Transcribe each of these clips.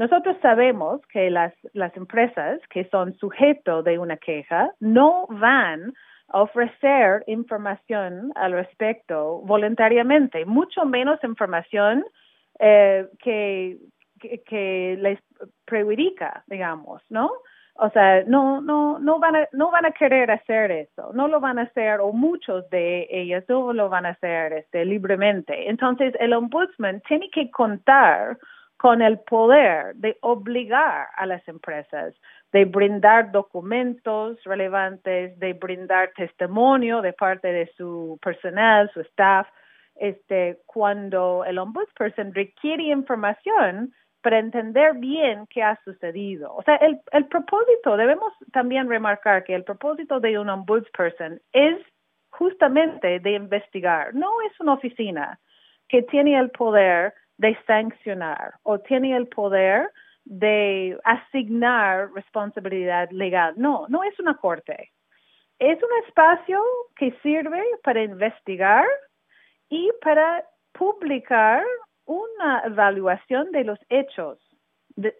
Nosotros sabemos que las, las empresas que son sujeto de una queja no van a ofrecer información al respecto voluntariamente, mucho menos información eh, que, que, les prejudica, digamos, ¿no? O sea, no, no, no van a, no van a querer hacer eso, no lo van a hacer, o muchos de ellas no lo van a hacer este, libremente. Entonces, el ombudsman tiene que contar con el poder de obligar a las empresas, de brindar documentos relevantes, de brindar testimonio de parte de su personal, su staff, este, cuando el ombudsperson requiere información para entender bien qué ha sucedido. O sea, el, el propósito, debemos también remarcar que el propósito de un ombudsperson es justamente de investigar, no es una oficina que tiene el poder de sancionar o tiene el poder de asignar responsabilidad legal. No, no es una corte. Es un espacio que sirve para investigar y para publicar una evaluación de los hechos.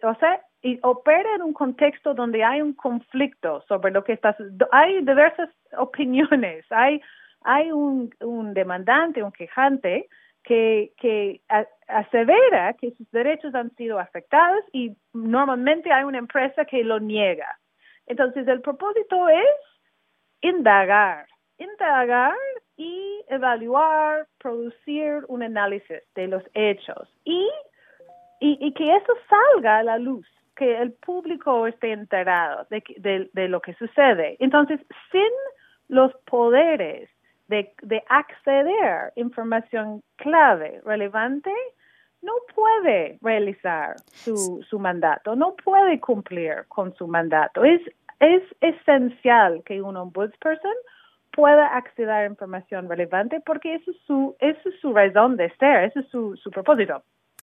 o sea, y opera en un contexto donde hay un conflicto sobre lo que está hay diversas opiniones, hay hay un, un demandante, un quejante que, que asevera que sus derechos han sido afectados y normalmente hay una empresa que lo niega. Entonces el propósito es indagar, indagar y evaluar, producir un análisis de los hechos y, y, que eso salga a la luz, que el público esté enterado de, de, de lo que sucede. Entonces, sin los poderes de, de acceder a información clave, relevante, no puede realizar su, su mandato, no puede cumplir con su mandato. Es, es esencial que un ombudsperson pueda acceder a información relevante porque eso es su, eso es su razón de ser, ese es su, su propósito.